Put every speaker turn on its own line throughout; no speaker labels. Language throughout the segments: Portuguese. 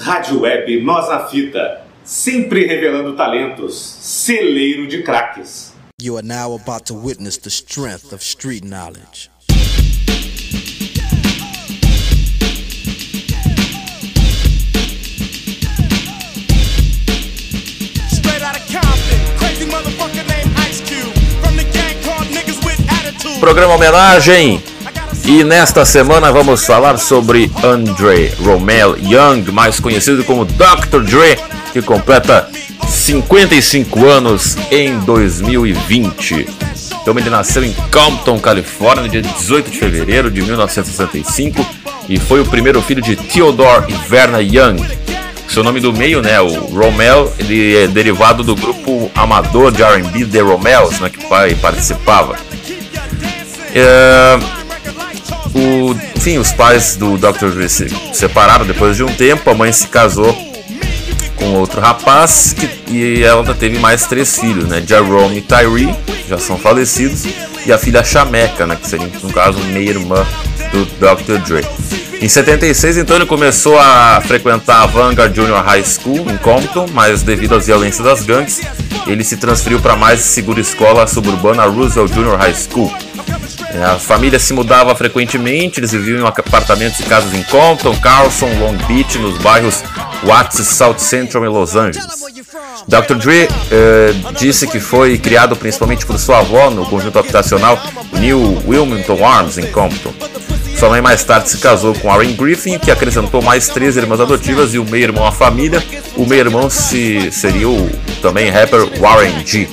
Rádio Web Nós na Fita, sempre revelando talentos, celeiro de craques.
You are now about to witness the strength of street knowledge.
Straight out of Compton, crazy motherfucker named Ice Cube. From the gang called niggas with attitude.
Programa homenagem. E nesta semana vamos falar sobre Andre Romel Young, mais conhecido como Dr. Dre, que completa 55 anos em 2020. Então ele nasceu em Compton, Califórnia, dia 18 de fevereiro de 1965 e foi o primeiro filho de Theodore e Verna Young. Seu nome do meio, né, o Romel, ele é derivado do grupo amador de R&B The Romels, né, que pai participava. É, o, enfim, os pais do Dr. Dre se separaram depois de um tempo, a mãe se casou com outro rapaz que, e ela teve mais três filhos, né? Jerome e Tyree, já são falecidos, e a filha Chameca, né? Que seria, no caso, meia-irmã do Dr. Dre. Em 76, então, ele começou a frequentar a Vanguard Junior High School em Compton, mas devido às violências das gangues, ele se transferiu para a mais segura escola suburbana Roosevelt Junior High School. É, A família se mudava frequentemente, eles viviam em apartamentos e casas em Compton, Carlson, Long Beach, nos bairros Watts e South Central em Los Angeles. Dr. Dre eh, disse que foi criado principalmente por sua avó no conjunto habitacional New Wilmington Arms, em Compton. Sua mãe mais tarde se casou com Aaron Griffin, que acrescentou mais três irmãs adotivas e o meio-irmão à família. O meio-irmão se, seria o também rapper Warren G.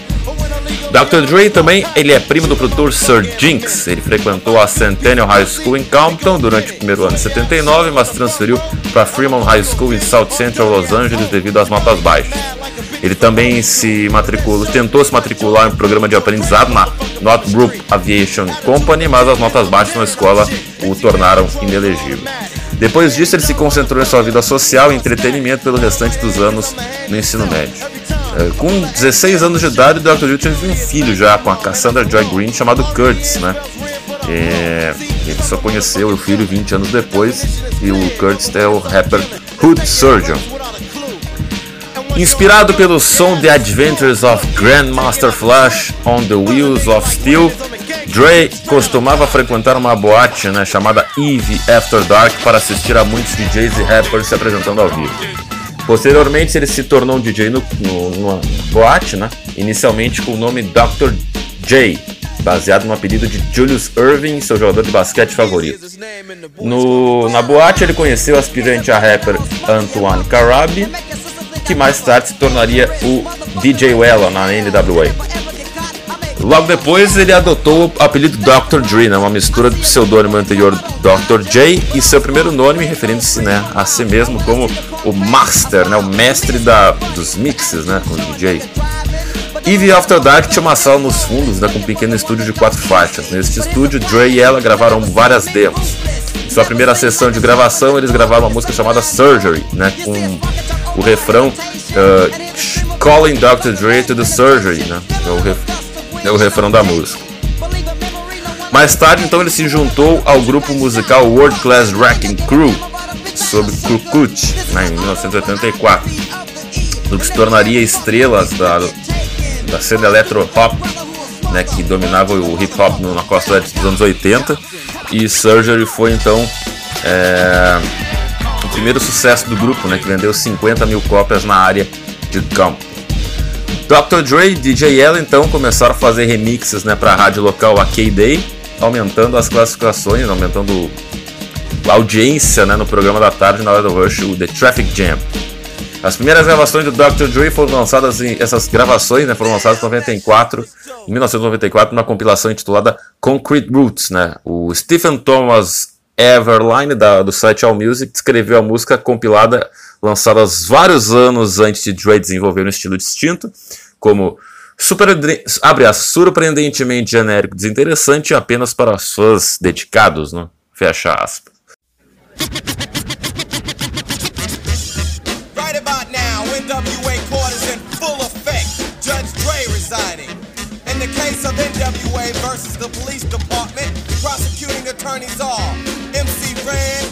Dr. Dre também ele é primo do produtor Sir Jinx. Ele frequentou a Centennial High School em Compton durante o primeiro ano de 79, mas transferiu para Fremont High School em South Central Los Angeles devido às notas baixas. Ele também se matriculou, tentou se matricular em um programa de aprendizado na Northrop Aviation Company, mas as notas baixas na escola o tornaram inelegível. Depois disso, ele se concentrou em sua vida social e entretenimento pelo restante dos anos no ensino médio. É, Com 16 anos de idade, o Dr. Dre teve um filho já com a Cassandra Joy Green chamado Curtis, né? É, ele só conheceu o filho 20 anos depois e o Curtis é o rapper Hood Surgeon. Inspirado pelo som The Adventures of Grandmaster Flash on the Wheels of Steel, Dre costumava frequentar uma boate né, chamada Eve After Dark para assistir a muitos DJs e rappers se apresentando ao vivo. Posteriormente, ele se tornou um DJ no, no, numa boate, né, inicialmente com o nome Dr. J, baseado no apelido de Julius Irving, seu jogador de basquete favorito. No, na boate, ele conheceu o aspirante a rapper Antoine Carabi, que mais tarde se tornaria o DJ Wella na NWA. Logo depois, ele adotou o apelido Dr. Dre, né, uma mistura do pseudônimo anterior Dr. J e seu primeiro nome, referindo-se né, a si mesmo como o Master, né, o mestre da, dos mixes, né, o DJ. Eve After Dark tinha uma sala nos fundos né, com um pequeno estúdio de quatro faixas. Neste estúdio, Dre e ela gravaram várias demos. Em sua primeira sessão de gravação, eles gravaram uma música chamada Surgery, né, com o refrão uh, Calling Dr. Dre to the Surgery, né, é o, ref, é o refrão da música. Mais tarde, então, ele se juntou ao grupo musical World Class Wrecking Crew, sob Krukut, né, em 1984, no que se tornaria estrelas da, da cena electro hop, né, que dominava o hip hop na costa oeste dos anos 80, e Surgery foi então é, o primeiro sucesso do grupo, né, que vendeu 50 mil cópias na área de campo. Dr. Dre e DJ Ella então começaram a fazer remixes né, para a rádio local a K-Day, aumentando as classificações, aumentando a audiência né, no programa da tarde na hora do rush, o The Traffic Jam. As primeiras gravações do Dr. Dre foram lançadas em essas gravações, né, foram lançadas em 94, em 1994, numa compilação intitulada Concrete Roots, né? O Stephen Thomas Everline da, do site All Music descreveu a música compilada lançadas vários anos antes de Dre desenvolver um estilo distinto, como super, abre a surpreendentemente genérico, desinteressante apenas para fãs dedicados, né? Fecha aspas.
NWA versus the police department, prosecuting attorneys MC Ren,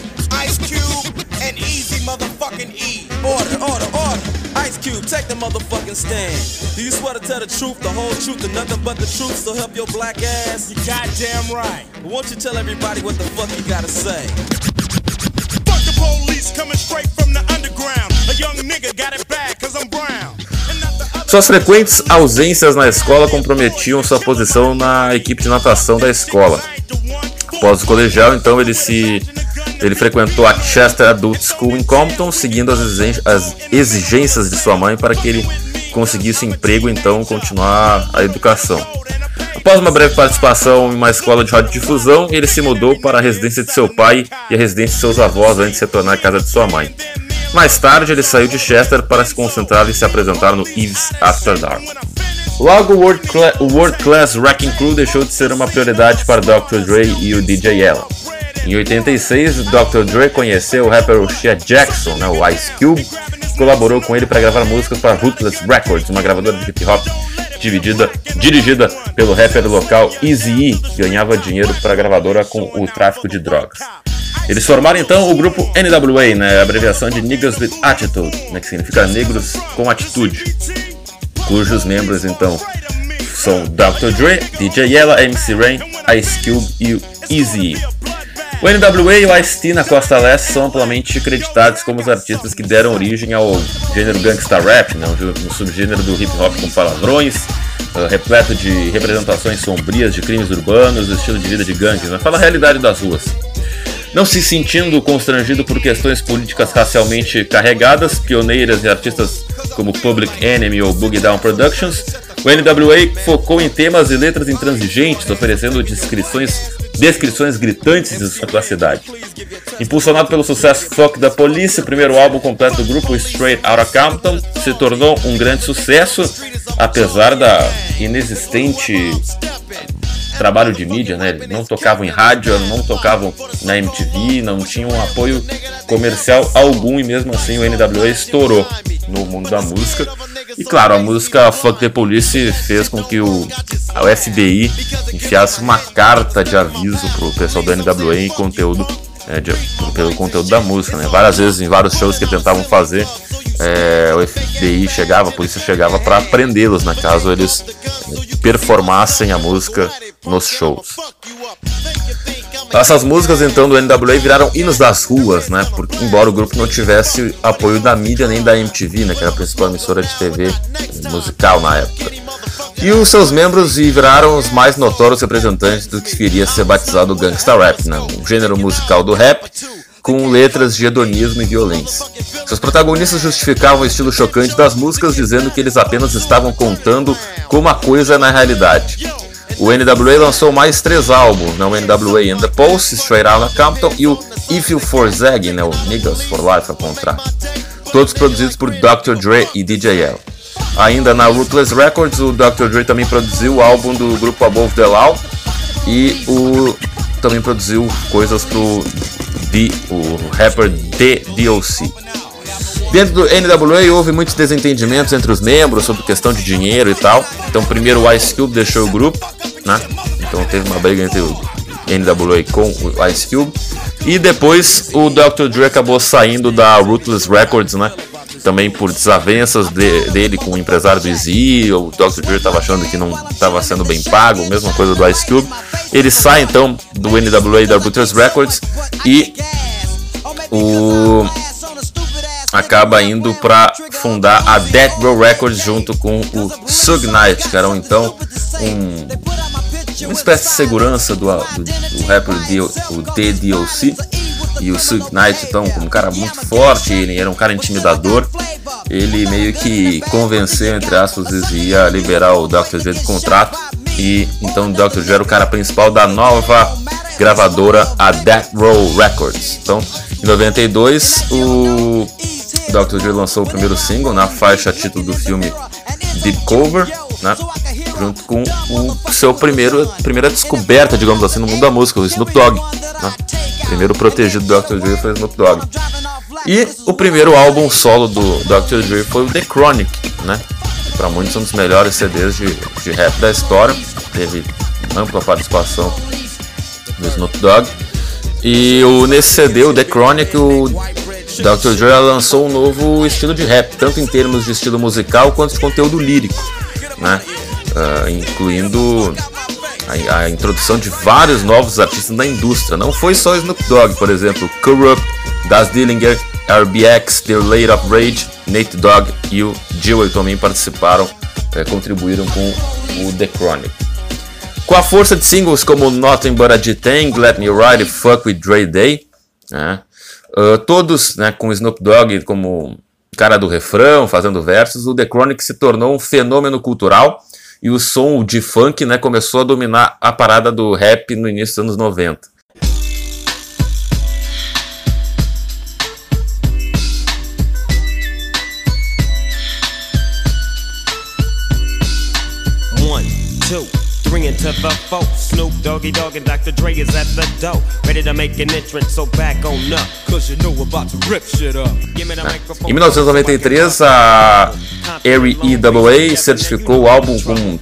Motherfucking E. Order, order, order. Ice Cube, take the motherfucking stand. Do you swear to tell the truth, the whole truth, and nothing but the truth? So help your black ass. You goddamn right. Won't you tell everybody what the fuck you gotta say?
Fuck the police coming straight from the underground. A young nigga got it bad cause I'm brown.
Suas frequentes ausências na escola comprometiam sua posição na equipe de natação da escola. Após o colegial, então ele se ele frequentou a Chester Adult School em Compton, seguindo as exigên- as exigências de sua mãe para que ele conseguisse emprego, então continuar a educação. Após uma breve participação em uma escola de radiodifusão, ele se mudou para a residência de seu pai e a residência de seus avós antes de se tornar a casa de sua mãe. Mais tarde, ele saiu de Chester para se concentrar em se apresentar no Eve's After Dark. Logo, o World, Cla World Class Wrecking Crew deixou de ser uma prioridade para Dr. Dre e o DJ Ella. Em 86, o Dr. Dre conheceu o rapper Shea Jackson, né, o Ice Cube, que colaborou com ele para gravar músicas para Ruthless Records, uma gravadora de hip hop dividida, dirigida pelo rapper local Eazy-E, que ganhava dinheiro para a gravadora com o tráfico de drogas. Eles formaram então o grupo NWA, né, abreviação de Niggas with Attitude, né, que significa negros com atitude, cujos membros então são Dr. Dre, DJ Ella, MC Rain, Ice Cube e o Eazy. O NWA e o Ice-T na Costa Leste são amplamente creditados como os artistas que deram origem ao gênero gangsta rap, né, um subgênero do hip hop com palavrões, eh, repleto de representações sombrias de crimes urbanos, estilo de vida de gangues, né, fala a realidade das ruas. Não se sentindo constrangido por questões políticas racialmente carregadas, pioneiras e artistas como Public Enemy ou Boogie Down Productions, o NWA focou em temas e letras intransigentes, oferecendo descrições, descrições gritantes de sua cidade. Impulsionado pelo sucesso Fuck da Police, o primeiro álbum completo do grupo Straight Outta Compton se tornou um grande sucesso, apesar da inexistente trabalho de mídia, né? Eles não tocavam em rádio, não tocavam na MTV, não tinham apoio comercial algum e mesmo assim o NWA estourou no mundo da música. E claro, a música Fuck the Police fez com que o, a FBI enfiasse uma carta de aviso pro pessoal do NWA em conteúdo é, de- pelo conteúdo da música, né? Várias vezes em vários shows que tentavam fazer, é, o FBI chegava, a polícia chegava para prendê-los, né? Caso eles é, performassem a música nos shows. Essas músicas então do NWA viraram hinos das ruas, né? Porque embora o grupo não tivesse apoio da mídia nem da MTV, né? Que era a principal emissora de TV musical na época. E os seus membros viraram os mais notórios representantes do que viria a ser batizado gangsta rap, né? um gênero musical do rap com letras de hedonismo e violência. Seus protagonistas justificavam o estilo chocante das músicas, dizendo que eles apenas estavam contando como a coisa é na realidade. O NWA lançou mais três álbuns, né? o NWA and the Pulse, Straight Outta Compton e o If You For Zag, né? o Niggas For Life ao contrário. Todos produzidos por Dr. Dre e DJ L. Ainda na Ruthless Records, o Dr. Dre também produziu o álbum do grupo Above the Law e o também produziu coisas pro o rapper D.D.O.C. Dentro do NWA houve muitos desentendimentos entre os membros sobre questão de dinheiro e tal. Então primeiro o Ice Cube deixou o grupo, né? Então teve uma briga entre o NWA com o Ice Cube. E depois o Dr. Dre acabou saindo da Ruthless Records, né? Também por desavenças de- dele com o empresário do Easy, o Dr. Dre estava achando que não estava sendo bem pago, mesma coisa do Ice Cube. Ele sai então do NWA da Ruthless Records e o acaba indo para fundar a Death Row Records junto com o Sug Knight, que eram então um, uma espécie de segurança do, do, do rapper D- o DDOC. E o Sug Knight, então, como um cara muito forte, ele era um cara intimidador. Ele meio que convenceu, entre aspas, Easy a liberar o Dr. Dre do contrato. E então o Dr. Dre era o cara principal da nova gravadora, a Death Row Records. Então, em 92, o Dr. Dre lançou o primeiro single na faixa título do filme Deep Cover, né? Junto com o seu primeiro primeira descoberta, digamos assim, no mundo da música, o Snoop Dogg. Né? Primeiro protegido do Dr. Dre foi o Snoop Dogg. E o primeiro álbum solo do Dr. Dre foi o The Chronic, né? Para muitos um dos melhores CDs de, de rap da história. Teve ampla participação do Snoop Dogg. E o, nesse CD, o The Chronic, o Dr. Dre lançou um novo estilo de rap, tanto em termos de estilo musical quanto de conteúdo lírico, né? Uh, incluindo a, a, introdução de vários novos artistas da indústria. Não foi só Snoop Dogg, por exemplo, Kurupt, Das Dillinger, RBX, The Late of Rage, Nate Dogg e o Jewel também participaram, é, contribuíram com o The Chronic. Com a força de singles como Nothing But a G-Thing, Let Me Ride e Fuck With Dre Day, né, uh, todos né, com Snoop Dogg como cara do refrão, fazendo versos, o The Chronic se tornou um fenômeno cultural e o som de funk né, começou a dominar a parada do rap no início dos anos 90.
Three into the four. Snoop Doggy Dogg and Dr. Dre is at the door. Ready to make an entrance, so back on up.
Cause you know we're about to rip shit up.
Give me the microphone.
Em 1993, a REWA certificou o álbum com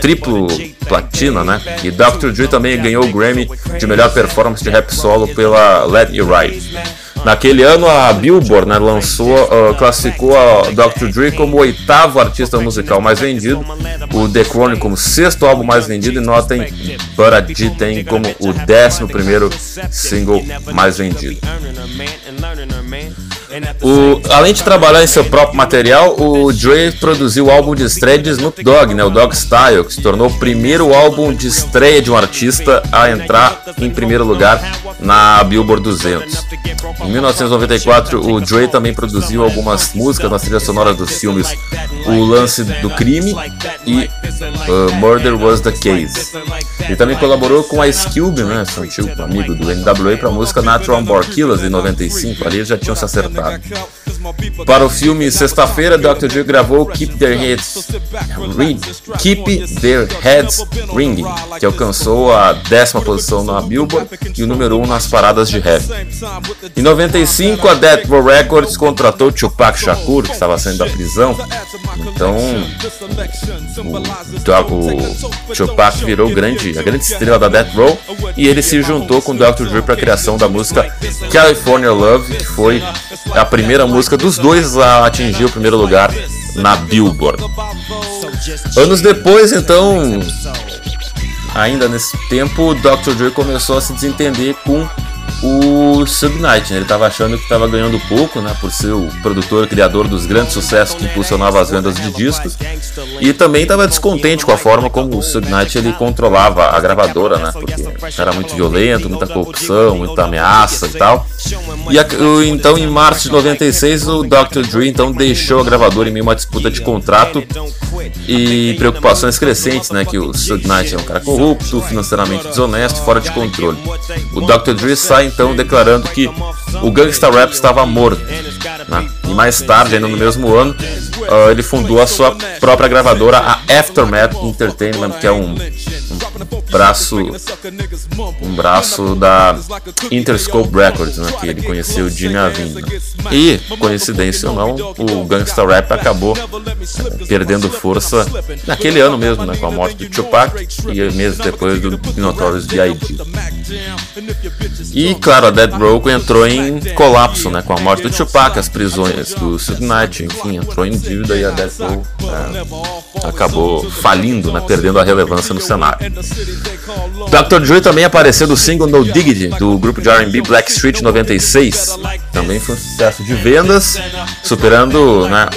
triplo platina, né? E Dr. Dre também ganhou o Grammy de melhor performance de rap solo pela Let Me Ride. Naquele ano, a Billboard né, lançou, uh, classificou a Dr. Dre como o oitavo artista musical mais vendido, o The Chronic como sexto álbum mais vendido e notem But a G tem como o décimo primeiro single mais vendido. O, além de trabalhar em seu próprio material, o Dre produziu o álbum de estreia de Snoop Dogg, né, o Dog Style, que se tornou o primeiro álbum de estreia de um artista a entrar em primeiro lugar na Billboard 200. Em 1994, o Dre também produziu algumas músicas nas trilhas sonoras dos filmes O Lance do Crime e uh, Murder Was the Case. Ele também colaborou com Ice Cube, né, seu antigo amigo do NWA, para a música Natural Born Killers, em 95. Ali eles já tinham se acertado. Back up. Para o filme Sexta-feira, Dr. Dre gravou Keep Their Heads Ring, Keep Their Heads Ringing, que alcançou a décima posição na Billboard e o número 1 um nas paradas de rap. Em 95, a Death Row Records contratou Tupac Shakur, que estava saindo da prisão. Então, o, o Tupac virou grande, a grande estrela da Death Row e ele se juntou com Dr. Dre para a criação da música California Love, que foi a primeira música dos dois a atingir o primeiro lugar na Billboard. Anos depois, então, ainda nesse tempo, Dr. Dre começou a se desentender com o Sub Knight. Né? Ele estava achando que estava ganhando pouco, né, por ser o produtor criador dos grandes sucessos que impulsionava as vendas de discos, e também estava descontente com a forma como o Sub Knight ele controlava a gravadora, né, porque era muito violento, muita corrupção, muita ameaça e tal. E a, então, em março de 96, o Dr. Dre então deixou a gravadora em meio a uma disputa de contrato e preocupações crescentes, né, que o Sub Knight é um cara corrupto, financeiramente desonesto, fora de controle. O Dr. Dre sai então declarando que o gangsta rap estava morto. Né? E mais tarde, ainda no mesmo ano, uh, ele fundou a sua própria gravadora, a Aftermath Entertainment, que é um braço um braço da Interscope Records, né, que ele conheceu o Jimmy. Né? E, coincidência ou não, o gangsta rap acabou uh, perdendo força naquele ano mesmo, né, com a morte do Tupac e meses depois do Notorious B.I.G. E, claro, a Dead Row entrou em colapso, né, com a morte do Tupac, as prisões do Suge Knight, enfim, entrou em dívida e a Dead Row é, acabou falindo, né, perdendo a relevância no cenário. Dr. Dre também apareceu no single No Diggity, do grupo de R&B Black Street 96. Também foi um sucesso de vendas, superando né,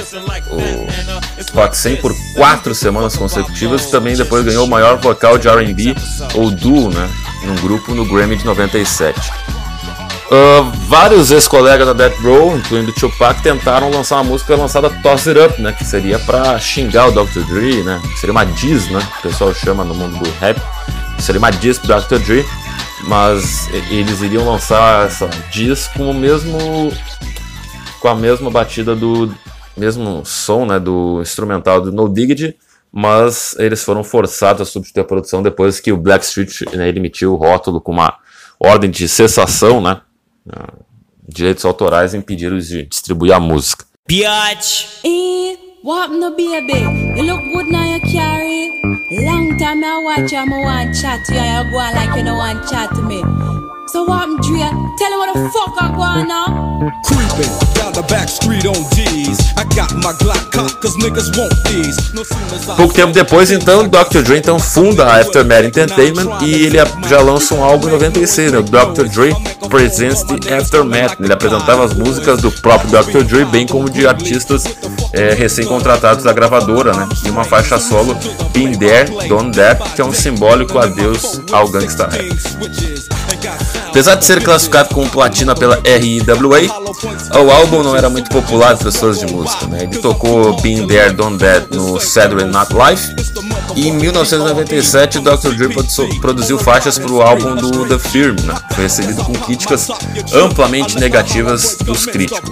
o Hot 100 por quatro semanas consecutivas. Também depois ganhou o maior vocal de R&B ou duo, né, num grupo no Grammy de 97. Uh, vários ex-colegas da Death Row, incluindo o Tupac, tentaram lançar uma música lançada Toss It Up, né? Que seria pra xingar o Dr. Dre, né? Seria uma diss, né? O pessoal chama no mundo do rap. Seria uma diss pro Dr. Dre, mas eles iriam lançar essa diss com o mesmo... com a mesma batida do... mesmo som, né? Do instrumental do No Diggity, mas eles foram forçados a substituir a produção depois que o Blackstreet né, emitiu o rótulo com uma ordem de cessação, né? Direitos autorais impediram de distribuir a música.
Biatch.
What no baby? You look good now you carry.
Long time I watch you, I want chat to you, you go like you don't want chat to me. So what I'm Dre? Tell me what the fuck I on now.
Creeping down the back street on D's. I got my Glock cocked cause niggas want these.
Pouco tempo depois, então, Dr. Dre então funda a Aftermath Entertainment e ele já lança um álbum em 96, né? O Dr. Dre Presents the Aftermath. Ele apresentava as músicas do próprio Dr. Dre, bem como de artistas é, recém-contratados da gravadora, né? E uma faixa solo, Been There, Done That, que é um simbólico adeus ao gangsta rap. Apesar de ser classificado como platina pela RIAA, o álbum não era muito popular entre as pessoas de música. Né? Ele tocou Been There, Done That no Saturday Night Live e em 1997 Dr. Dre produ- produziu faixas para o álbum do The Firm, né? foi recebido com críticas amplamente negativas dos críticos.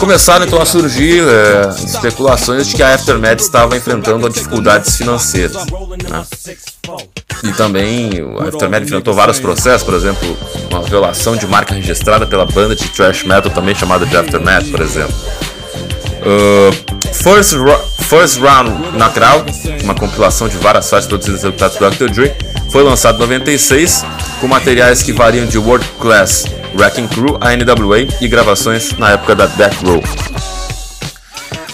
Começaram então a surgir é, especulações de que a Aftermath estava enfrentando dificuldades financeiras. né? E também o Aftermath enfrentou vários processos, por exemplo, uma violação de marca registrada pela banda de thrash metal também chamada de Aftermath, por exemplo. Uh, First, First Round Knockout, uma compilação de várias faixas produzidas pelo Dr. Dre, foi lançado em 96 com materiais que variam de World Class, Wrecking Crew, a NWA e gravações na época da Death Row.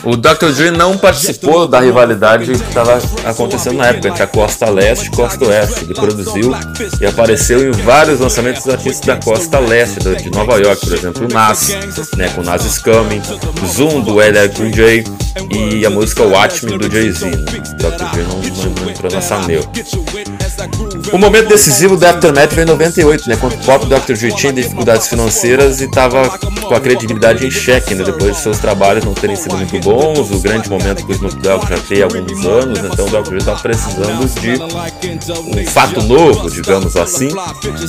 O Dr. Dre não participou da rivalidade que estava acontecendo na época, entre a Costa Leste e Costa Oeste. Ele produziu e apareceu em vários lançamentos dos artistas da Costa Leste, do- de Nova York, por exemplo, o Nas, né, com Nas is Coming, Zoom do LL Cool J e a música Watch Me do Jay-Z. Né? O Dr. Dre não, não, não entrou nessa neura. O momento decisivo da Aftermath veio em 98, né, quando o próprio Dr. Dre tinha dificuldades financeiras e estava com a credibilidade em xeque, né, depois de seus trabalhos não terem sido muito bons, o grande momento que o Snoop Dogg já tem há alguns anos, então o. Dre estava precisando de um fato novo, digamos assim.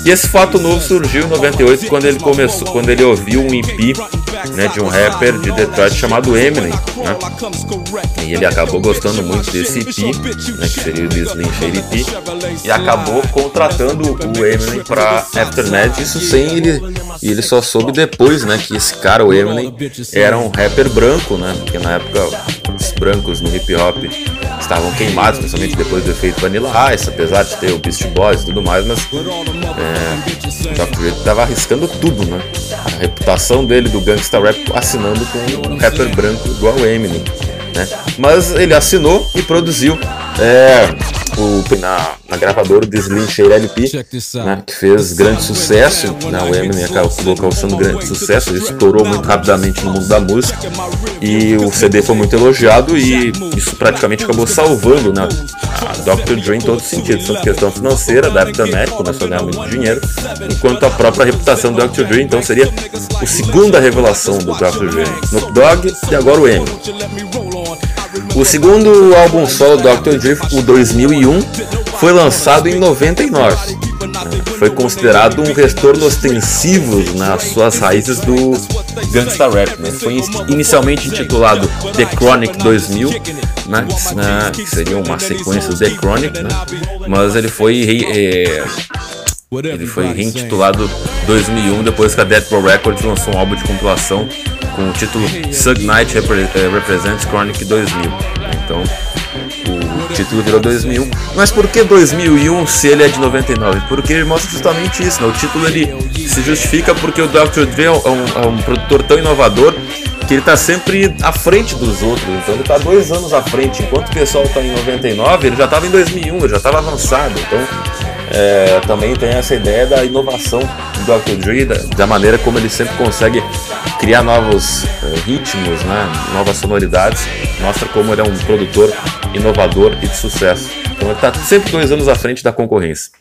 E esse fato novo surgiu em 98 quando ele começou, quando ele ouviu um EP, né, de um rapper de Detroit chamado Eminem, né? E ele acabou gostando muito desse EP, né, que seria o Slim Shady P, e acabou contratando o Eminem para Aftermath, isso sem ele, e ele só soube depois, né, que esse cara, o Eminem, era um rapper branco, né, porque na época os brancos no hip hop estavam queimados, principalmente depois do efeito Vanilla Ice, apesar de ter o Beast Boys e tudo mais, mas é, o Dr. Dre tava arriscando tudo, né, a reputação dele do gangsta rap assinando com um rapper branco igual Eminem, né, mas ele assinou e produziu é, o, na, na gravadora do Slim LP, né, que fez grande sucesso, né, o Eminem acabou causando grande sucesso, ele estourou muito rapidamente no mundo da música e o CD foi muito elogiado e isso praticamente acabou salvando né, a Dr. Dre em todos os sentidos, tanto questão financeira da Aftermath, começou a ganhar muito dinheiro, enquanto a própria reputação do Dr. Dre, então seria a segunda revelação do Dr. Dre, Snoop Dogg e agora o Eminem. O segundo álbum solo do Dr. Dre, o 2001, foi lançado em 99. Foi considerado um retorno ostensivo nas suas raízes do gangsta rap. Né? Foi inicialmente intitulado The Chronic 2000, né? que seria uma sequência do The Chronic, né? mas ele foi é, ele foi reintitulado 2001 depois que a Death Row Records lançou um álbum de compilação com o título Sug Knight Repre- eh, Represents Chronic 2000. Então o título virou 2001. Mas por que 2001 se ele é de 99? Porque ele mostra justamente isso. Né? O título ele se justifica porque o Dr. Dre é um, é um produtor tão inovador que ele está sempre à frente dos outros. Então ele está dois anos à frente. Enquanto o pessoal está em 99, ele já estava em 2001, ele já estava avançado. Então é, também tem essa ideia da inovação do Dr. Dre, da, da maneira como ele sempre consegue criar novos eh, ritmos, né, novas sonoridades, mostra como ele é um produtor inovador e de sucesso. Então ele está sempre dois anos à frente da concorrência.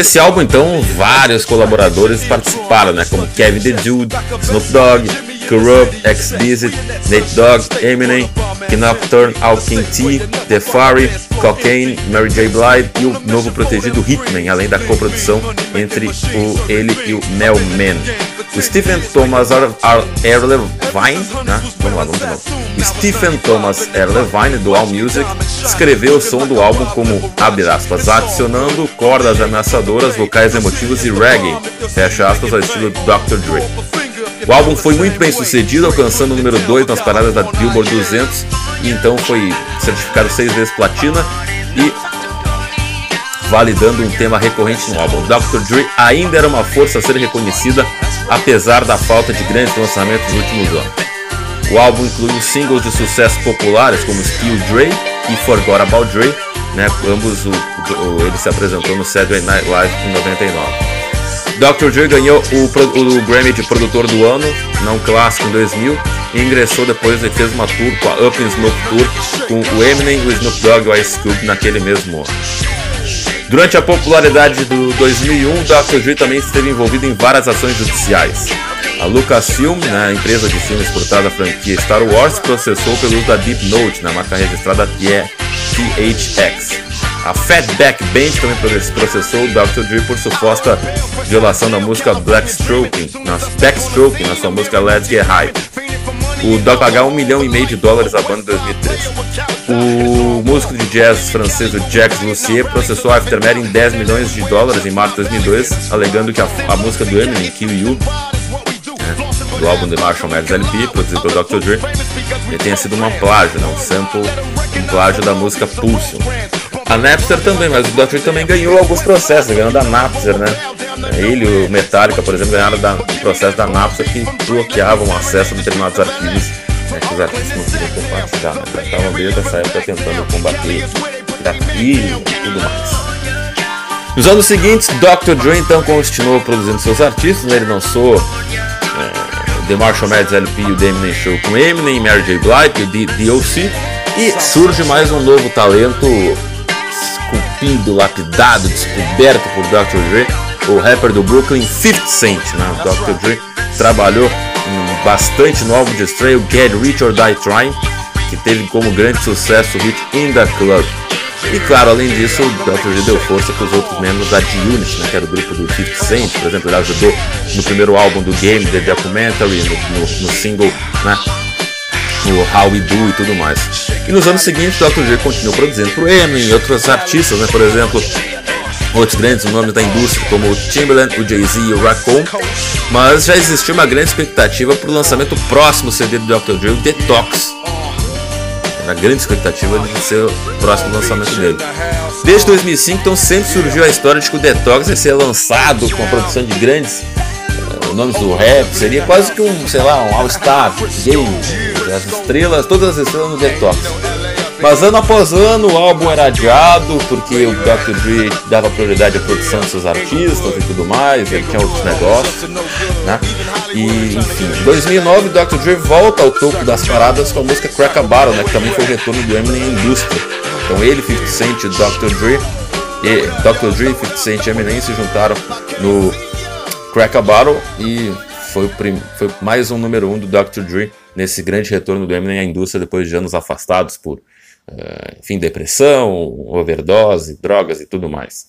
Nesse álbum, então, vários colaboradores participaram, né? Como Kevin The Dude, Snoop Dogg, Corrupt, X-Bizit, Nate Dogg, Eminem, Knocturne, Al King T, The Fari, Cocaine, Mary J. Blige e o novo protegido Hitman, além da coprodução entre o, ele e o Mel Man. O Stephen Thomas Erlevine, né? Vamos lá, vamos. O Stephen Thomas Erlevine, do All Music, escreveu o som do álbum como, abre aspas, adicionando cordas ameaçadoras, vocais emotivos e reggae, fecha aspas, ao estilo Dr. Dre. O álbum foi muito bem sucedido, alcançando o número 2 nas paradas da Billboard 200 e então foi certificado seis vezes platina e validando um tema recorrente no álbum. Dr. Dre ainda era uma força a ser reconhecida, apesar da falta de grandes lançamentos nos últimos anos. O álbum incluiu singles de sucesso populares como Still Dre e Forgot About Dre, né? ambos o, o, ele se apresentou no Saturday Night Live em 99. Dr. Dre ganhou o, o, Grammy de produtor do ano, não clássico, em 2000, e ingressou depois e fez uma tour com a Up in Smoke Tour com o Eminem, o Snoop Dogg e o Ice Cube naquele mesmo ano. Durante a popularidade do 2001, Dr. Dre também esteve envolvido em várias ações judiciais. A Lucasfilm, né, empresa de filmes por trás da franquia Star Wars, processou pelo uso da Deep Note, na marca registrada THX. A Fatback Band também processou o Dr. Dre por suposta violação da música Blackstroking, na, Backstroking, na sua música Let's Get High. O Dog pagou um milhão e meio de dólares à banda em 2013. O músico de jazz francês Jacques Lussier processou a Aftermath em 10 milhões de dólares em março de 2002, alegando que a, a música do Eminem, Kill You, né, do álbum The Marshall Mathers LP, produzido pelo Dr. Dre, tenha sido uma plágio, né, um sample, um plágio da música Pulsion. A Napster também, mas o Dr. Também ganhou alguns processos, ganhando da Napster, né? Ele e o Metallica, por exemplo, ganharam da, o processo da Napster que bloqueavam acesso a determinados arquivos né, que os artistas não queriam compartilhar. Né? Estavam desde essa época tentando combater pirataria e tudo mais. Nos anos seguintes, Dr. Dre então continuou produzindo seus artistas, né? ele lançou é, The Marshall Mathers LP e o The Eminem Show com Eminem, Mary J. Blige e o DOC, e surge mais um novo talento esculpido, lapidado, descoberto por Dr. Dre, o rapper do Brooklyn 50 Cent. Né? Dr. Dre trabalhou bastante no álbum de estreia, Get Rich or Die Trying, que teve como grande sucesso o hit In The Club. E claro, além disso, o Dr. Dre deu força para os outros membros da G-Unit, né, que era o grupo do 50 Cent, por exemplo, ele ajudou no primeiro álbum do Game, The Documentary, no, no, no single, né, no How We Do e tudo mais. E nos anos seguintes, Dr. Dre continuou produzindo para o Eminem e outros artistas, né, por exemplo, outros grandes nomes da indústria, como o Timbaland, o Jay-Z e o Raccoon, mas já existia uma grande expectativa para o lançamento próximo CD do Dr. Dre, o Detox. Era grande expectativa de ser o próximo lançamento dele. Desde 2005, então, sempre surgiu a história de que o Detox ia ser lançado com a produção de grandes uh, nomes do rap, seria quase que um, sei lá, um All-Star game, as estrelas, todas as estrelas no Detox. Mas ano após ano o álbum era adiado porque o Dr. Dre dava prioridade à produção de seus artistas e tudo mais, ele tinha outros negócios, né? E enfim, em 2009 o Dr. Dre volta ao topo das paradas com a música Crack a Barrel, né? Que também foi o retorno do Eminem em indústria. Então ele, 50 Cent e Dr. Dre, e Dr. Dre, 50 Cent e Eminem se juntaram no Crack a Barrel e foi, foi mais um número um do Dr. Dre nesse grande retorno do Eminem à indústria depois de anos afastados por eh, enfim, depressão, overdose, drogas e tudo mais.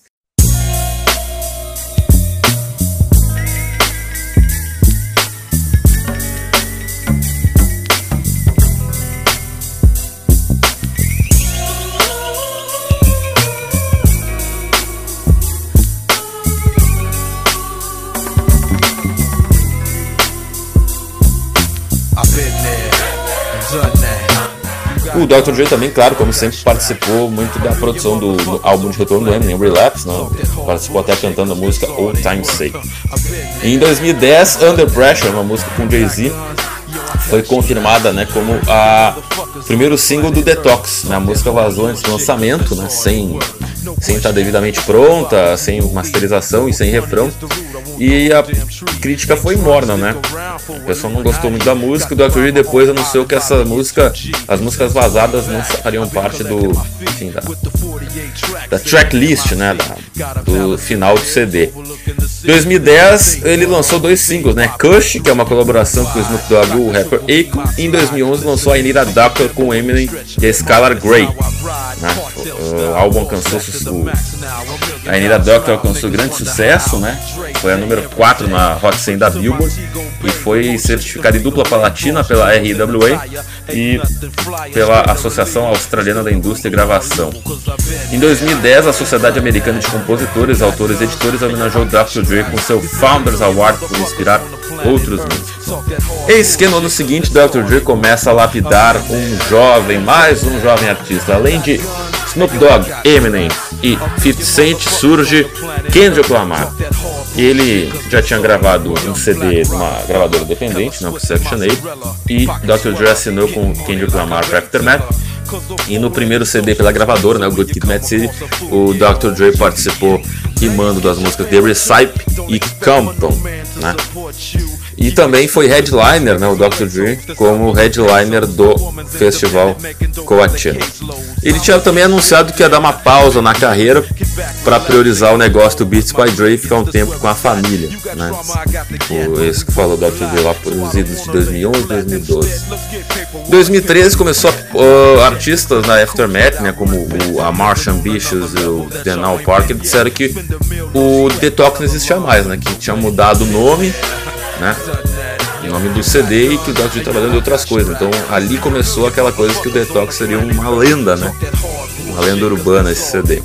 Dr. Dre também, claro, como sempre, participou muito da produção do, do álbum de retorno do Eminem, Relapse, né? participou até cantando a música Old Time Sake. Em 2010, Under Pressure, uma música com Jay-Z, foi confirmada né, como a primeiro single do Detox. Né? A música vazou antes do lançamento, né, sem sem estar devidamente pronta, sem masterização e sem refrão. E a crítica foi morna, né? O pessoal não gostou muito da música. O Dr. Depois anunciou que essa música, as músicas vazadas não fariam parte do, enfim, da, da tracklist, né? Da, do final do CD. 2010 ele lançou dois singles, né? Kush, que é uma colaboração com o Snoop Dogg e o rapper Akon. Em 2011 lançou a Anita Doctor com Eminem e a Skylar Grey. Né? O, o álbum alcançou o, a Anita Doctor alcançou grande sucesso, né? Foi a número 4 na Hot 100 da Billboard e foi certificada em dupla platina pela RWA e pela Associação Australiana da Indústria e Gravação. Em 2010, a Sociedade Americana de Compositores, Autores e Editores homenageou Dr. Dre com seu Founders Award por inspirar outros músicos. Eis que no ano seguinte, Dr. Dre começa a lapidar um jovem, mais um jovem artista. Além de Snoop Dogg, Eminem e 50 Cent, surge Kendrick Lamar. Ele já tinha gravado um CD numa gravadora independente, não, Section 8, e Dr. Dre assinou com Kendrick Lamar para Aftermath. E no primeiro CD pela gravadora, né, o Good Kid, Mad City, o Dr. Dre participou rimando das músicas The Recipe e Compton, né? E também foi headliner, né, o Dr. Dre, como headliner do festival Coachella. Ele tinha também anunciado que ia dar uma pausa na carreira para priorizar o negócio do Beats by Dre e ficar um tempo com a família, né? O, esse que falou Dr. Dre lá, produzidos de 2011 e 2012. Em 2013 começou uh, artistas na Aftermath, né, como o, a Marsh Ambitious e o Denal Parker, disseram que o Detox não existia mais, né, que tinha mudado o nome né? O nome do CD e que o Dr. Dre trabalhando em outras coisas. Então ali começou aquela coisa que o Detox seria uma lenda, né? Uma lenda urbana esse CD.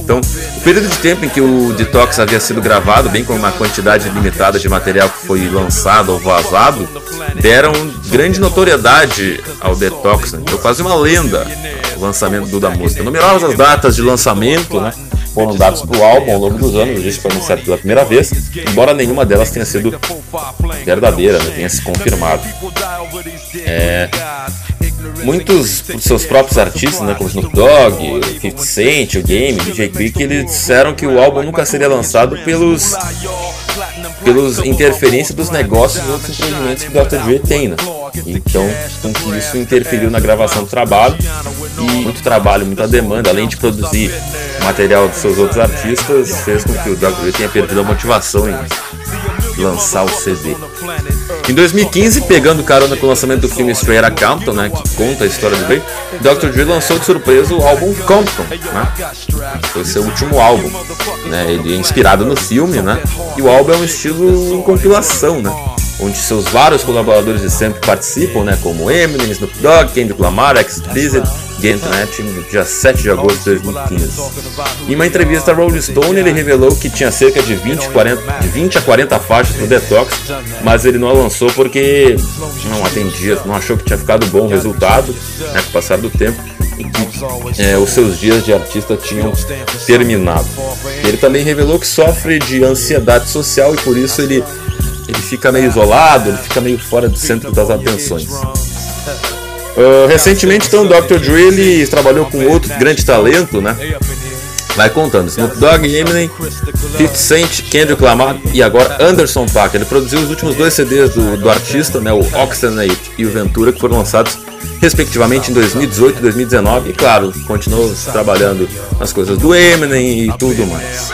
Então, o período de tempo em que o Detox havia sido gravado, bem como uma quantidade limitada de material que foi lançado ou vazado, deram grande notoriedade ao Detox. Né? Então, quase uma lenda o lançamento do da música. Numerosas datas de lançamento, né? Foram dados para o álbum ao longo dos anos, o foi anunciado pela primeira vez, embora nenhuma delas tenha sido verdadeira, né, tenha se confirmado. É, muitos dos seus próprios artistas, né, como Snoop Dogg, 50 Cent, o Game, DJ Quick, eles disseram que o álbum nunca seria lançado pelos pelos interferências dos negócios e outros empreendimentos que o Dr. Dre tem, né? Então, com que isso interferiu na gravação do trabalho e muito trabalho, muita demanda, além de produzir material dos seus outros artistas, fez com que o Dr. Dre tenha perdido a motivação em lançar o CD. Em 2015, pegando carona com o lançamento do filme Straight Compton, né, que conta a história do Dre, Dr. Dre lançou de surpresa o álbum Compton, né, foi seu último álbum, né, ele é inspirado no filme, né, e o álbum é um estilo em compilação, né, onde seus vários colaboradores de sempre participam, né, como Eminem, Snoop Dogg, Kendrick Lamar, X-Blizzard, Gantnet, no dia 7 de agosto de 2015. Em uma entrevista a Rolling Stone, ele revelou que tinha cerca de 20, 40, de 20 a 40 faixas no Detox, mas ele não a lançou porque não atendia, não achou que tinha ficado bom o resultado, né, com o passar do tempo, e que é, os seus dias de artista tinham terminado. Ele também revelou que sofre de ansiedade social e por isso ele ele fica meio isolado, ele fica meio fora do centro das atenções. Uh, recentemente, então, o Dr. Dre ele trabalhou com outro grande talento, né? Vai contando: Snoop Dogg, Eminem, 50 Cent, Kendrick Lamar e agora Anderson Paak. Ele produziu os últimos dois CDs do, do artista, né? O Oxenate e o Ventura, que foram lançados respectivamente em 2018 e 2019. E claro, continuou trabalhando nas coisas do Eminem e tudo mais.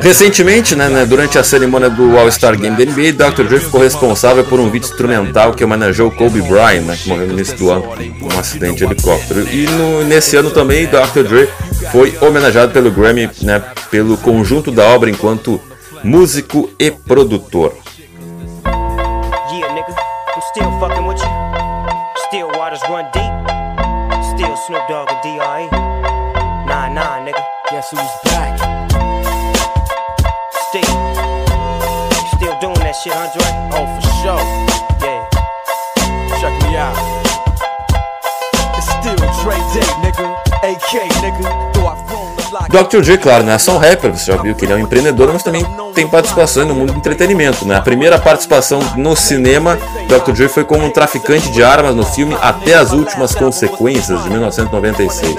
Recentemente, né, né, durante a cerimônia do All-Star Game da NBA, Dr. Dre ficou responsável por um vídeo instrumental que homenageou Kobe Bryant, né, que morreu no início do ano um acidente de helicóptero. E no, nesse ano também, Dr. Dre foi homenageado pelo Grammy né, pelo conjunto da obra enquanto músico e produtor.
Shit, huh, Dre? Oh, for sure. Yeah.
Check me out. It's still Dre Day, nigga.
Dr. Dre, claro, não é só um rapper, você já viu que ele é um empreendedor, mas também tem participações no mundo do entretenimento. Né? A primeira participação no cinema, Dr. Dre foi como um traficante de armas no filme Até as Últimas Consequências, de 1996.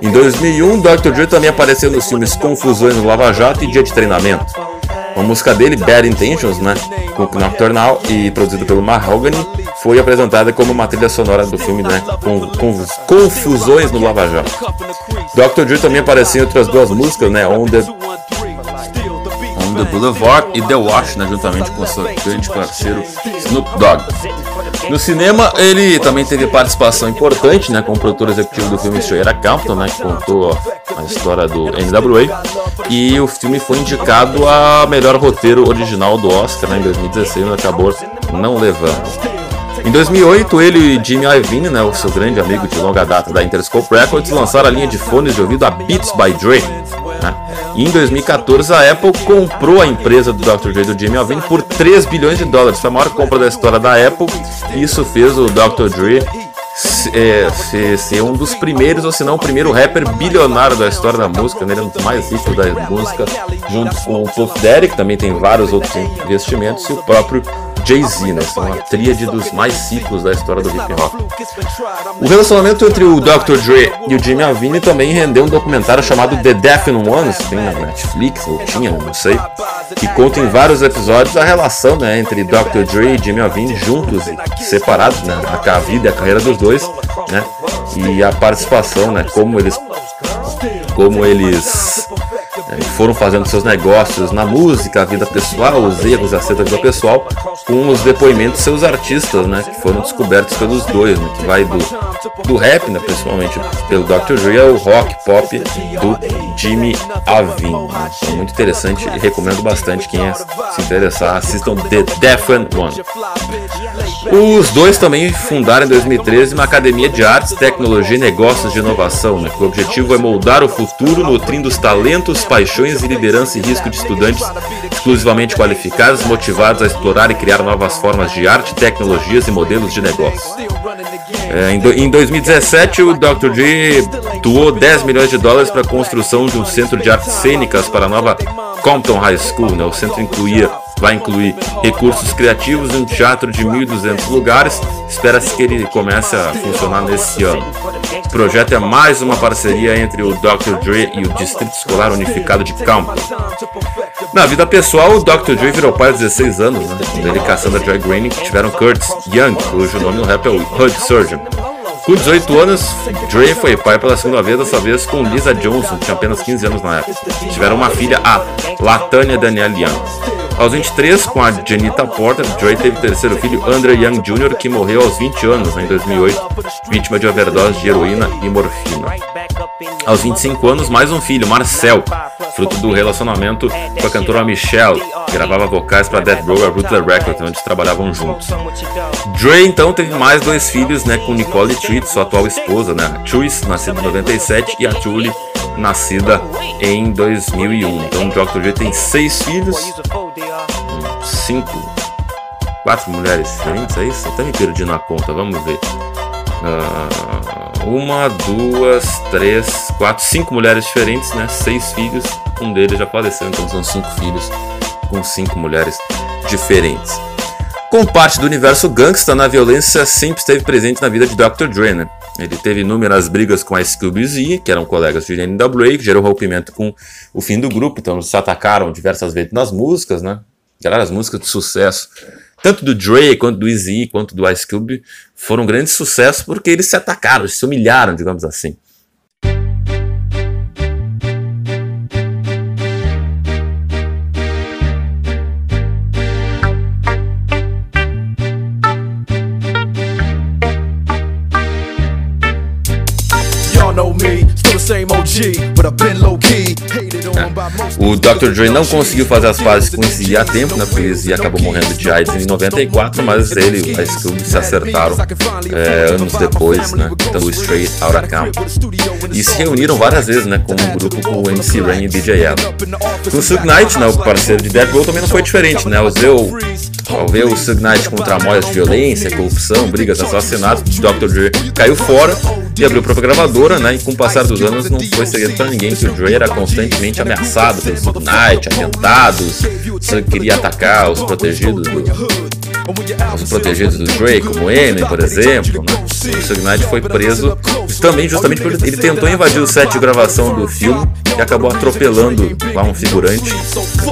Em 2001, Dr. Dre também apareceu nos filmes Confusões no Lava Jato e Dia de Treinamento. A música dele, Bad Intentions, né, com Nocturnal e produzida pelo Mahogany, foi apresentada como uma trilha sonora do filme, né, com, com Confusões no Lava Jato. Dr. Dre também apareceu em outras duas músicas, né, On the the Boulevard e The Wash, né, juntamente com seu grande parceiro Snoop Dogg. No cinema, ele também teve participação importante, né, como produtor executivo do filme Straight Compton, né, que contou a história do NWA, e o filme foi indicado a melhor roteiro original do Oscar né, em 2016, mas acabou não levando. Em 2008, ele e Jimmy Iovine, né, o seu grande amigo de longa data da Interscope Records, lançaram a linha de fones de ouvido a Beats by Dre. Né? E em 2014, a Apple comprou a empresa do Dr. Dre do Jimmy Iovine por 3 bilhões de dólares. Foi a maior compra da história da Apple isso fez o Dr. Dre é, ser, um dos primeiros, ou se não o primeiro rapper bilionário da história da música, né? ele é um dos mais ricos da música, junto com o Puff Daddy, também tem vários outros investimentos, e o próprio Jay-Z, né? São a tríade dos mais ciclos da história do hip hop. O relacionamento entre o Dr. Dre e o Jimmy Iovine também rendeu um documentário chamado The Deaf in Ones, tem na Netflix, ou tinha, não sei, que conta em vários episódios a relação né, entre Dr. Dre e Jimmy Iovine juntos e separados, né? A vida e a carreira dos dois, né? E a participação, né? Como eles como eles é, foram fazendo seus negócios na música, a vida pessoal, os erros e acertos da vida pessoal, com os depoimentos de seus artistas, né, que foram descobertos pelos dois, né, que vai do, do rap, né, principalmente pelo Dr. Dre, ao rock pop do Jimmy Iovine. Né, é muito interessante e recomendo bastante quem é, se interessar, assistam The Deafened One. Os dois também fundaram em 2013 uma academia de artes, tecnologia e negócios de inovação, né, que o objetivo é moldar o futuro nutrindo os talentos, paixões e liderança e risco de estudantes exclusivamente qualificados, motivados a explorar e criar novas formas de arte, tecnologias e modelos de negócio. É, em, do, em 2017, o Dr. Dre doou 10 milhões de dólares para a construção de um centro de artes cênicas para a nova Compton High School. Né? O centro incluía vai incluir recursos criativos e um teatro de 1.200 lugares. Espera-se que ele comece a funcionar nesse ano. O projeto é mais uma parceria entre o Dr. Dre e o Distrito Escolar Unificado de Campo. Na vida pessoal, o Dr. Dre virou pai aos 16 anos, né? Ele e Cassandra Joy Green tiveram Curtis Young, cujo nome no rap é o Hood Surgeon. Com 18 anos, Dre foi pai pela segunda vez, dessa vez com Lisa Johnson, que tinha apenas 15 anos na época. Tiveram uma filha, a Latanya Danielle Young. Aos 23, com a Janita Porter, Dre teve terceiro filho, Andrew Young Jr., que morreu aos 20 anos, em 2008, vítima de overdose de heroína e morfina. Aos 25 anos, mais um filho, Marcel, fruto do relacionamento com a cantora Michelle, que gravava vocais para Death Row e Ruthless Records, onde trabalhavam juntos. Dre então teve mais dois filhos, né, com Nicole Treat, sua atual esposa, né, a Truice, nascida em 97, e a Julie, nascida em 2001. Então, Dr. Dre tem seis filhos, cinco, quatro mulheres diferentes, é isso? Até me perdi na conta, vamos ver. Uh, uma, duas, três, quatro, cinco mulheres diferentes, né? Seis filhos, um deles já faleceu, então são cinco filhos com cinco mulheres diferentes. Como parte do universo gangsta, na violência sempre esteve presente na vida de Dr. Dre, né? Ele teve inúmeras brigas com a Scooby Z, que eram colegas de NWA, que gerou rompimento com o fim do grupo, então eles se atacaram diversas vezes nas músicas, né? Galera, as músicas de sucesso, tanto do Dre quanto do Easy, quanto do Ice Cube, foram grandes sucessos porque eles se atacaram, se humilharam, digamos assim. But I've been low O Dr. Dre não conseguiu fazer as pazes com Izzy a tempo, né? Porque Izzy acabou morrendo de AIDS em 94, mas ele e a Scooby se acertaram é, anos depois, né? Então o Straight Outta Compton. E se reuniram várias vezes, né? Como um grupo com o MC Rain e DJ Adam. Com o Suge Knight, né? O parceiro de Dead Row também não foi diferente, né? O, ao ver o Suge Knight tramóias de violência, corrupção, brigas, assassinatos, Dr. Dre caiu fora e abriu para a gravadora, né? E com o passar dos anos não foi segredo para ninguém que o Dre era constantemente ameaçado pelo Suge Knight, atentados, queria atacar os protegidos do, os protegidos do Dre, como Eminem, por exemplo. Né? O Suge Knight foi preso também justamente porque ele tentou invadir o set de gravação do filme e acabou atropelando lá um figurante.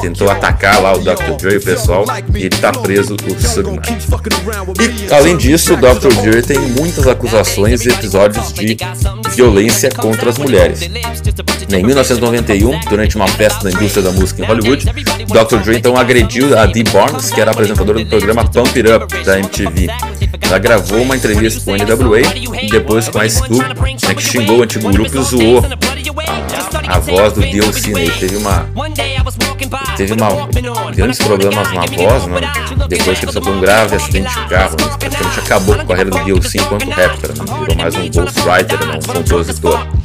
Tentou atacar lá o Dr. Dre, o pessoal, e ele tá preso, o Suge Knight. E além disso, o Dr. Dre tem muitas acusações e episódios de violência contra as mulheres. Em 1991, durante uma festa da indústria da música em Hollywood, Dr. Dre então agrediu a Dee Barnes, que era apresentadora do programa Pump It Up da MTV. Ela gravou uma entrevista com o NWA e depois com a Cube, né, que xingou o antigo grupo e zoou a, a voz do DLC. Né? Teve uma teve uma grandes problemas na voz, né? Depois que ele sofreu um grave acidente de carro, né? praticamente acabou com a carreira do DLC enquanto rapper, né? virou mais um ghostwriter, né? um compositor.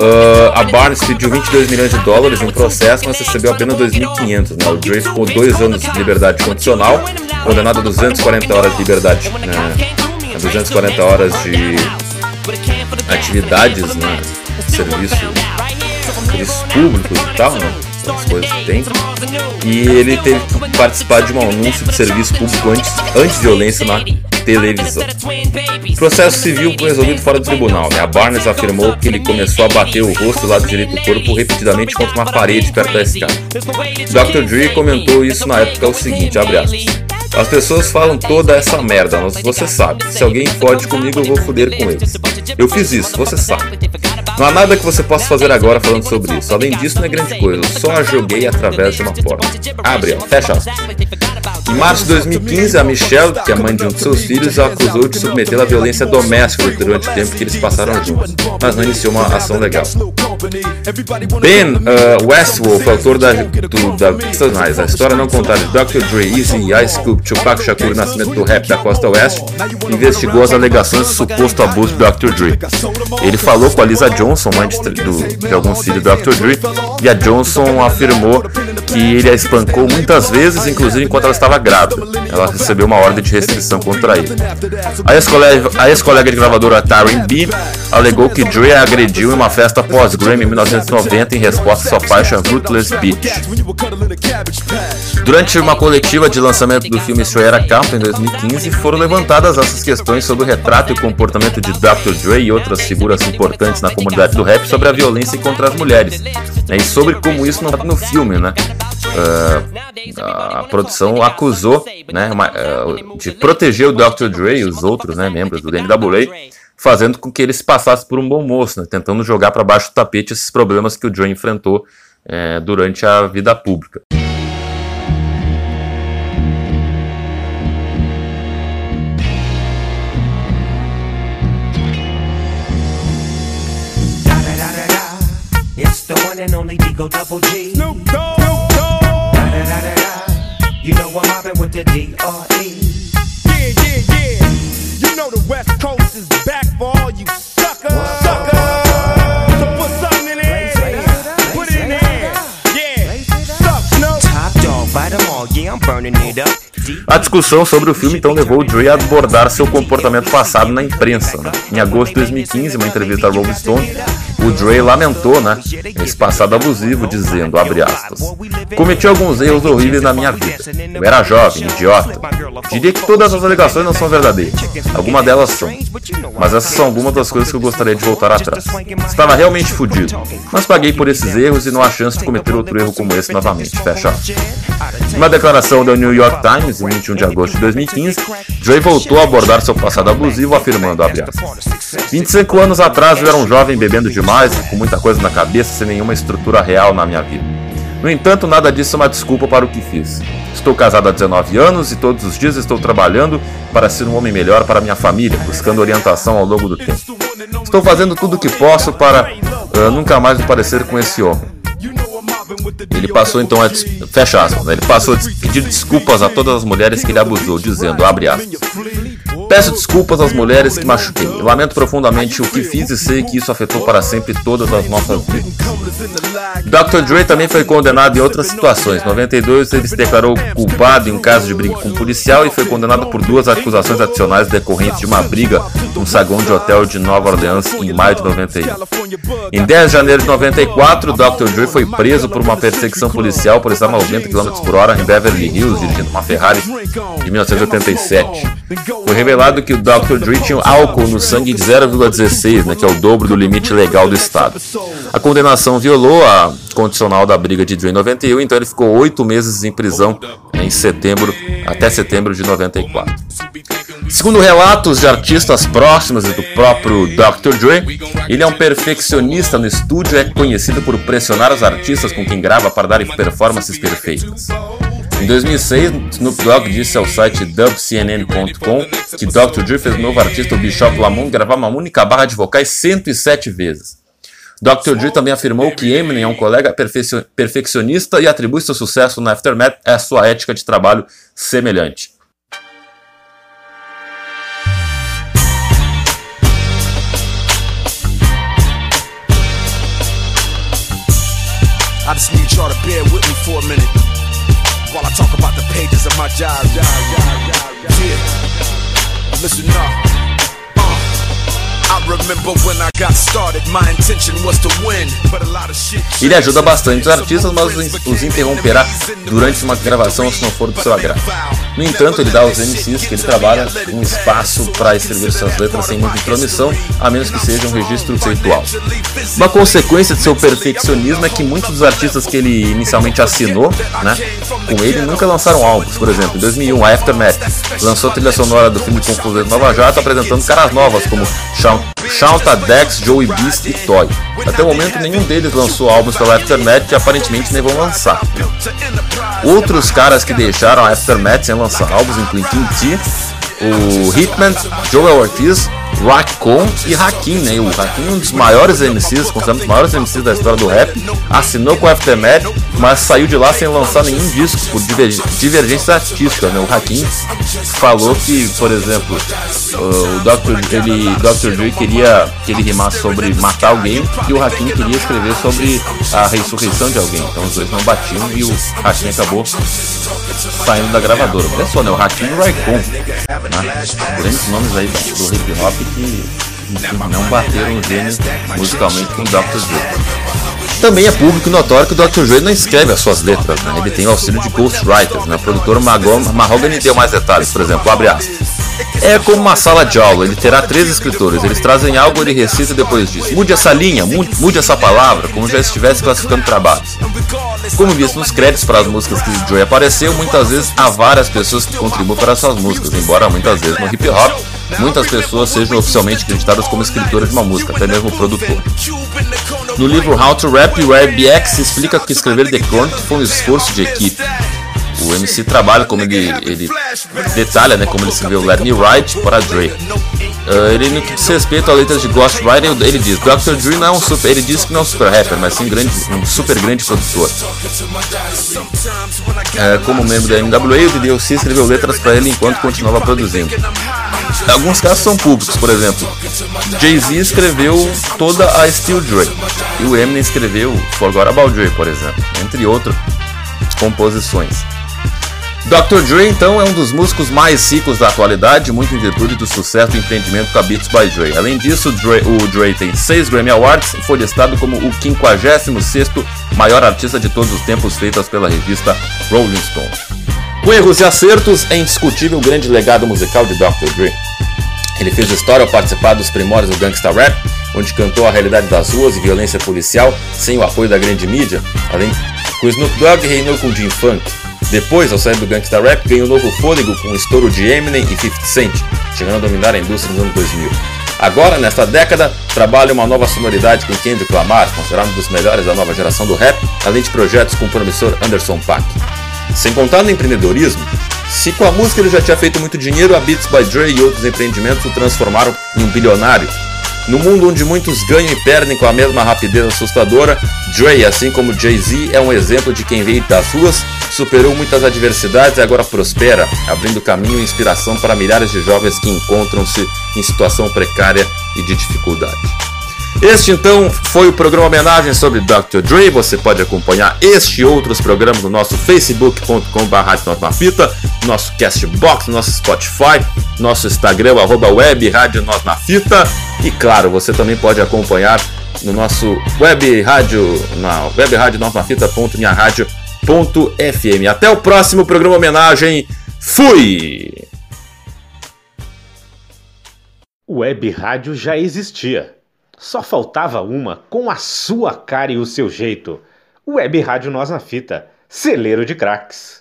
Uh, a Barnes pediu 22 milhões de dólares um processo, mas recebeu apenas 2.500. Né? O Dre ficou dois anos de liberdade condicional, condenado a 240 horas de liberdade, né? 240 horas de atividades, né? serviço, serviços públicos e tal, né? As coisas que tem. E ele teve que participar de um anúncio de serviço público antes, anti-violência na televisão. O processo civil foi resolvido fora do tribunal. Né? A Barnes afirmou que ele começou a bater o rosto do lado direito do corpo repetidamente contra uma parede perto da escada. Dr. Dre comentou isso na época o seguinte, abre aspas. As pessoas falam toda essa merda, mas você sabe. Se alguém fode comigo, eu vou foder com eles. Eu fiz isso, você sabe. Não há nada que você possa fazer agora falando sobre isso. Além disso, não é grande coisa. Eu só a joguei através de uma porta. Abre, fecha aspas. Em março de 2015, a Michelle, que é mãe de um de seus filhos, a acusou de submetê-la à violência doméstica durante o tempo que eles passaram juntos, mas não iniciou uma ação legal. Ben uh, Westwolf, autor da, do, da A História Não Contada de Dr. Dre, Easy, Ice Cube, Tupac Shakur e Nascimento do Rap da Costa Oeste, investigou as alegações de suposto abuso de Dr. Dre. Ele falou com a Lisa Johnson, mãe de, do, de alguns filhos do Dr. Dre, e a Johnson afirmou que ele a espancou muitas vezes, inclusive enquanto ela estava grávida. Ela recebeu uma ordem de restrição contra ele. A ex-colega, ex-colega de gravadora Taryn B alegou que Dre a agrediu em uma festa pós-Grammy em 1990 em resposta à sua faixa Ruthless Beach. Durante uma coletiva de lançamento do filme Straight Camp em 2015, foram levantadas essas questões sobre o retrato e o comportamento de Dr. Dre e outras figuras importantes na comunidade do rap sobre a violência contra as mulheres, né, e sobre como isso não está no filme, né? Uh, a produção acusou né, uma, uh, de proteger o Dr. Dre e os outros né, membros do NWA, fazendo com que eles passassem por um bom moço, né, tentando jogar para baixo do tapete esses problemas que o Dre enfrentou uh, durante a vida pública. And only Digo Double G. Snoop Dogg. You know I'm mobbing with the D.R.E. Yeah, yeah, yeah. You know the West Coast is back for all you suckers. Suckers. So put something in there. Put it in there. Yeah. Suck, Snoop. Top dog, bite them all. Yeah, I'm burning it up. A discussão sobre o filme então levou o Dre a abordar seu comportamento passado na imprensa. Né? Em agosto de 2015, uma entrevista à Rolling Stone, o Dre lamentou né, esse passado abusivo, dizendo, abre aspas, Cometi alguns erros horríveis na minha vida. Eu era jovem, idiota. Diria que todas as alegações não são verdadeiras. Algumas delas são. Mas essas são algumas das coisas que eu gostaria de voltar atrás. Estava realmente fodido. Mas paguei por esses erros e não há chance de cometer outro erro como esse novamente. Fecha. Uma declaração do New York Times, em 21 de agosto de 2015, Dre voltou a abordar seu passado abusivo, afirmando, abre aspas, 25 anos atrás eu era um jovem bebendo demais e com muita coisa na cabeça sem nenhuma estrutura real na minha vida. No entanto, nada disso é uma desculpa para o que fiz. Estou casado há 19 anos e todos os dias estou trabalhando para ser um homem melhor para minha família, buscando orientação ao longo do tempo. Estou fazendo tudo o que posso para uh, nunca mais me parecer com esse homem. Ele passou então a fecha aspas, né? ele passou a pedir desculpas a todas as mulheres que ele abusou, dizendo, abre aspas, Peço desculpas às mulheres que machuquei. Lamento profundamente o que fiz e sei que isso afetou para sempre todas as nossas vidas. Dr. Dre também foi condenado em outras situações. Em 92, ele se declarou culpado em um caso de briga com um policial e foi condenado por duas acusações adicionais decorrentes de uma briga num saguão de hotel de Nova Orleans em maio de 91. Em 10 de janeiro de 94, Dr. Dre foi preso por uma perseguição policial por estar a 90 km por hora em Beverly Hills, dirigindo uma Ferrari em 1987. Foi revelado que o Dr. Dre tinha álcool no sangue de 0,16, né, que é o dobro do limite legal do estado. A condenação violou a condicional da briga de Dre em 91, então ele ficou oito meses em prisão em setembro até setembro de 94. Segundo relatos de artistas próximos e do próprio Dr. Dre, ele é um perfeccionista no estúdio e é conhecido por pressionar os artistas com quem grava para darem performances perfeitas. Em 2006, Snoop Dogg disse ao site dubcnn.com que Dr. Dre fez o novo artista, o Bishop Lamont, gravar uma única barra de vocais 107 vezes. Dr. Dre também afirmou que Eminem é um colega perfeccionista e atribui seu sucesso na Aftermath à sua ética de trabalho semelhante. I just need y'all to bear with me for a minute while I talk about the pages of my job. Yeah. Listen up. Uh, Ele ajuda bastante os artistas, mas os interromperá durante uma gravação se não for do seu agrado. No entanto, ele dá aos MCs que ele trabalha um espaço para escrever suas letras sem muita intromissão, a menos que seja um registro conceitual. Uma consequência de seu perfeccionismo é que muitos dos artistas que ele inicialmente assinou, né, com ele nunca lançaram álbuns. Por exemplo, em 2001, a Aftermath lançou a trilha sonora do filme Conclusão de Nova Jato, apresentando caras novas como Shawn Shaunta Dex, Joey Beast e Toy. Até o momento, nenhum deles lançou álbuns pela Aftermath e aparentemente nem vão lançar. Outros caras que deixaram a Aftermath sem lançar álbuns incluem King T, o Hitman, Joel Ortiz, Raccoon e Hakim, né? O Hakim é um dos maiores MCs, considerado um dos maiores MCs da história do rap, assinou com o Aftermath, mas saiu de lá sem lançar nenhum disco por divergência artística, né? O Hakim falou que, por exemplo, o Dr. Ele, Dr. Dre queria que ele rimasse sobre matar alguém e o Hakim queria escrever sobre a ressurreição de alguém. Então os dois não batiam e o Hakim acabou saindo da gravadora. Olha só, né? O Hakim e o Raikon, né? Grandes nomes aí do hip hop que não bateram o gênio musicalmente com o Dr. Dre. Também é público notório que o Dr. Dre não escreve as suas letras, né? ele tem o auxílio de ghostwriters. Né? O produtor Mahogany deu mais detalhes, por exemplo, abre aspas. É como uma sala de aula, ele terá três escritores, eles trazem algo, ele recita depois disso. Mude essa linha, mude, mude essa palavra, como já estivesse classificando trabalhos. Como visto nos créditos para as músicas que Joey apareceu, muitas vezes há várias pessoas que contribuem para suas músicas, embora muitas vezes no hip hop muitas pessoas sejam oficialmente acreditadas como escritoras de uma música, até mesmo produtor. No livro How to Rap, o RBX explica que escrever The Chronic foi um esforço de equipe. O MC trabalha como ele, ele detalha, né, como ele escreveu Let Me Write para Dre. Uh, ele no que diz respeito a letras de Ghostwriter, ele diz, Dr. Dre não é um super, ele diz que não é um super rapper, mas sim grande, um super grande produtor. Uh, como membro da NWA, o DDLC escreveu letras para ele enquanto continuava produzindo. Alguns casos são públicos, por exemplo, Jay-Z escreveu toda a Steel Dre e o Eminem escreveu Forgot About Dre, por exemplo, entre outras composições. Dr. Dre, então, é um dos músicos mais ricos da atualidade, muito em virtude do sucesso do empreendimento com a Beats by Dre. Além disso, Dre, o Dre tem 6 Grammy Awards e foi listado como o 56º maior artista de todos os tempos feitas pela revista Rolling Stone. Com erros e acertos, é indiscutível o grande legado musical de Dr. Dre. Ele fez história ao participar dos primórdios do gangsta rap, onde cantou a realidade das ruas e violência policial sem o apoio da grande mídia, além com Snoop Dogg reinou com Jim Funk, depois, ao sair do Gangsta Rap, ganhou novo fôlego com o estouro de Eminem e 50 Cent, chegando a dominar a indústria nos anos 2000. Agora, nesta década, trabalha uma nova sonoridade com Kendrick Lamar, considerado um dos melhores da nova geração do rap, além de projetos com o promissor Anderson Paak. Sem contar no empreendedorismo, se com a música ele já tinha feito muito dinheiro, a Beats by Dre e outros empreendimentos o transformaram em um bilionário. No mundo onde muitos ganham e perdem com a mesma rapidez assustadora, Dre, assim como Jay-Z, é um exemplo de quem veio das ruas, superou muitas adversidades e agora prospera, abrindo caminho e inspiração para milhares de jovens que encontram-se em situação precária e de dificuldade. Este então foi o programa homenagem sobre Dr. Dre. Você pode acompanhar este e outros programas no nosso facebook.com.br nosso Castbox, nosso Spotify, nosso Instagram, arroba web rádio Nós na Fita. E claro, você também pode acompanhar no nosso web rádio, na web rádio Nós na Fita.minharadio.fm. Até o próximo programa homenagem. Fui!
Web rádio já existia. Só faltava uma com a sua cara e o seu jeito. Web Rádio Nós na Fita, celeiro de craques.